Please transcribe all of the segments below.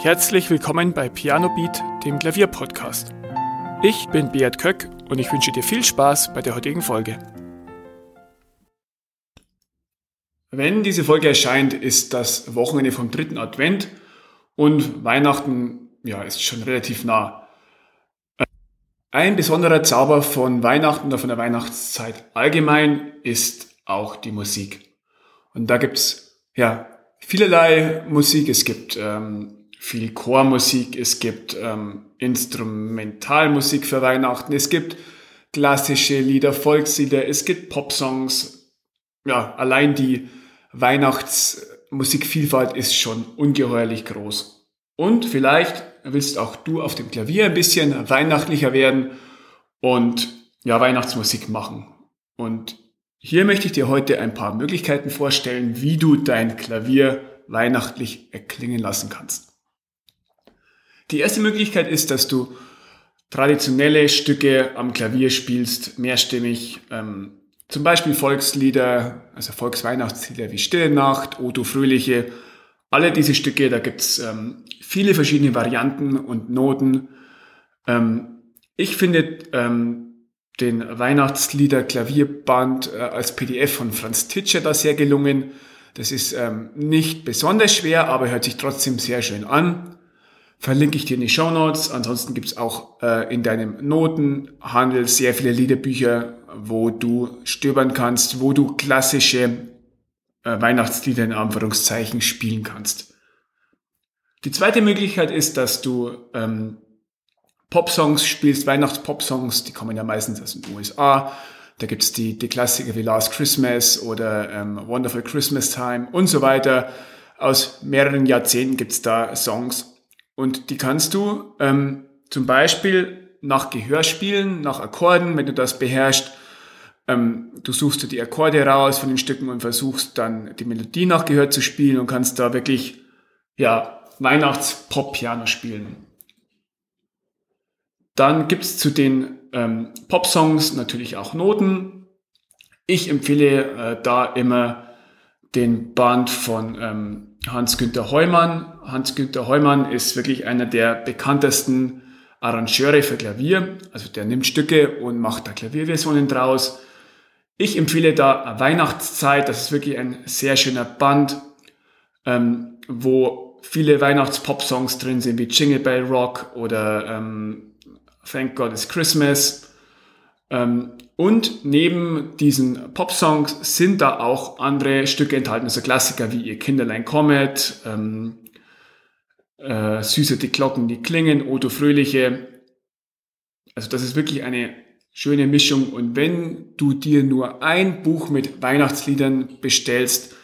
Herzlich willkommen bei Piano Beat, dem Klavierpodcast. Ich bin Beat Köck und ich wünsche dir viel Spaß bei der heutigen Folge. Wenn diese Folge erscheint, ist das Wochenende vom dritten Advent und Weihnachten ja, ist schon relativ nah. Ein besonderer Zauber von Weihnachten oder von der Weihnachtszeit allgemein ist auch die Musik. Und da gibt's ja vielerlei Musik. Es gibt ähm, viel Chormusik, es gibt ähm, Instrumentalmusik für Weihnachten, es gibt klassische Lieder, Volkslieder, es gibt Popsongs. Ja, allein die Weihnachtsmusikvielfalt ist schon ungeheuerlich groß. Und vielleicht willst auch du auf dem Klavier ein bisschen weihnachtlicher werden und ja, Weihnachtsmusik machen. Und hier möchte ich dir heute ein paar Möglichkeiten vorstellen, wie du dein Klavier weihnachtlich erklingen lassen kannst. Die erste Möglichkeit ist, dass du traditionelle Stücke am Klavier spielst, mehrstimmig, ähm, zum Beispiel Volkslieder, also Volksweihnachtslieder wie Stille Nacht, Odo Fröhliche. Alle diese Stücke, da gibt's ähm, viele verschiedene Varianten und Noten. Ähm, ich finde ähm, den Weihnachtslieder Klavierband äh, als PDF von Franz Titscher da sehr gelungen. Das ist ähm, nicht besonders schwer, aber hört sich trotzdem sehr schön an verlinke ich dir in die Show Notes. Ansonsten gibt's auch äh, in deinem Notenhandel sehr viele Liederbücher, wo du stöbern kannst, wo du klassische äh, Weihnachtslieder in Anführungszeichen spielen kannst. Die zweite Möglichkeit ist, dass du ähm, Popsongs spielst, Weihnachtspopsongs, die kommen ja meistens aus den USA. Da gibt's die, die Klassiker wie Last Christmas oder ähm, Wonderful Christmas Time und so weiter. Aus mehreren Jahrzehnten gibt's da Songs und die kannst du ähm, zum Beispiel nach Gehör spielen, nach Akkorden, wenn du das beherrschst. Ähm, du suchst dir die Akkorde raus von den Stücken und versuchst dann die Melodie nach Gehör zu spielen und kannst da wirklich ja, Weihnachts-Pop-Piano spielen. Dann gibt's zu den ähm, Pop-Songs natürlich auch Noten. Ich empfehle äh, da immer den Band von ähm, Hans-Günther Heumann. Hans-Günther Heumann ist wirklich einer der bekanntesten Arrangeure für Klavier. Also der nimmt Stücke und macht da Klavierversionen draus. Ich empfehle da Weihnachtszeit. Das ist wirklich ein sehr schöner Band, ähm, wo viele Weihnachts-Pop-Songs drin sind, wie Jingle Bell Rock oder ähm, Thank God It's Christmas. Ähm, und neben diesen Pop-Songs sind da auch andere Stücke enthalten, also Klassiker wie Ihr Kinderlein kommet, ähm, äh, Süße die Glocken, die klingen, Odo Fröhliche. Also das ist wirklich eine schöne Mischung. Und wenn du dir nur ein Buch mit Weihnachtsliedern bestellst,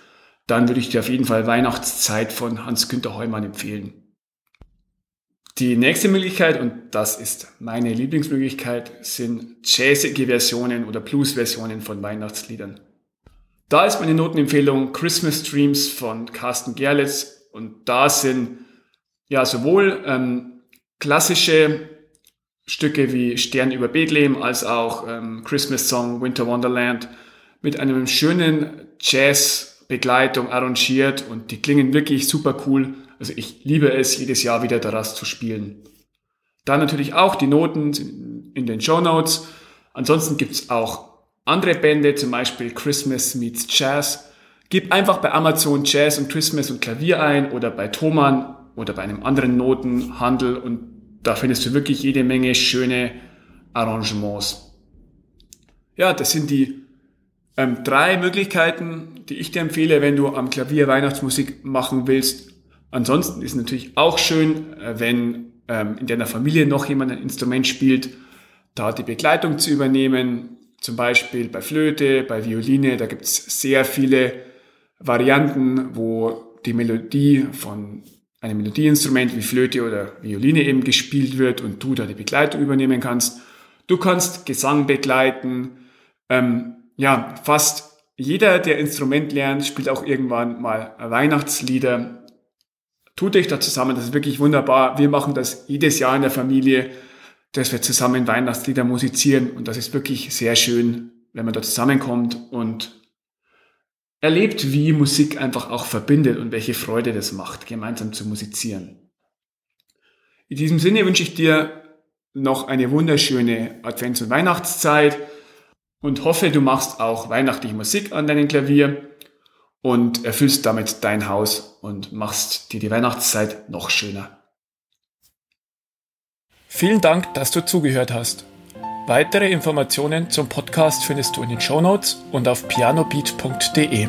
dann würde ich dir auf jeden Fall Weihnachtszeit von Hans-Günter Heumann empfehlen. Die nächste Möglichkeit, und das ist meine Lieblingsmöglichkeit, sind jazzige Versionen oder Blues-Versionen von Weihnachtsliedern. Da ist meine Notenempfehlung Christmas Dreams von Carsten Gerlitz. Und da sind ja sowohl ähm, klassische Stücke wie Stern über Bethlehem als auch ähm, Christmas Song Winter Wonderland mit einem schönen Jazz-Begleitung arrangiert. Und die klingen wirklich super cool also ich liebe es, jedes Jahr wieder daraus zu spielen. Dann natürlich auch die Noten in den Show Notes. Ansonsten gibt's auch andere Bände, zum Beispiel Christmas Meets Jazz. Gib einfach bei Amazon Jazz und Christmas und Klavier ein oder bei Thomann oder bei einem anderen Notenhandel und da findest du wirklich jede Menge schöne Arrangements. Ja, das sind die ähm, drei Möglichkeiten, die ich dir empfehle, wenn du am Klavier Weihnachtsmusik machen willst. Ansonsten ist natürlich auch schön, äh, wenn ähm, in deiner Familie noch jemand ein Instrument spielt, da die Begleitung zu übernehmen. Zum Beispiel bei Flöte, bei Violine, da gibt es sehr viele Varianten, wo die Melodie von einem Melodieinstrument wie Flöte oder Violine eben gespielt wird und du da die Begleitung übernehmen kannst. Du kannst Gesang begleiten. Ähm, ja, fast jeder, der Instrument lernt, spielt auch irgendwann mal Weihnachtslieder tut euch da zusammen, das ist wirklich wunderbar. Wir machen das jedes Jahr in der Familie, dass wir zusammen Weihnachtslieder musizieren und das ist wirklich sehr schön, wenn man da zusammenkommt und erlebt, wie Musik einfach auch verbindet und welche Freude das macht, gemeinsam zu musizieren. In diesem Sinne wünsche ich dir noch eine wunderschöne Advents- und Weihnachtszeit und hoffe, du machst auch weihnachtliche Musik an deinem Klavier und erfüllst damit dein Haus und machst dir die Weihnachtszeit noch schöner. Vielen Dank, dass du zugehört hast. Weitere Informationen zum Podcast findest du in den Show Notes und auf pianobeat.de.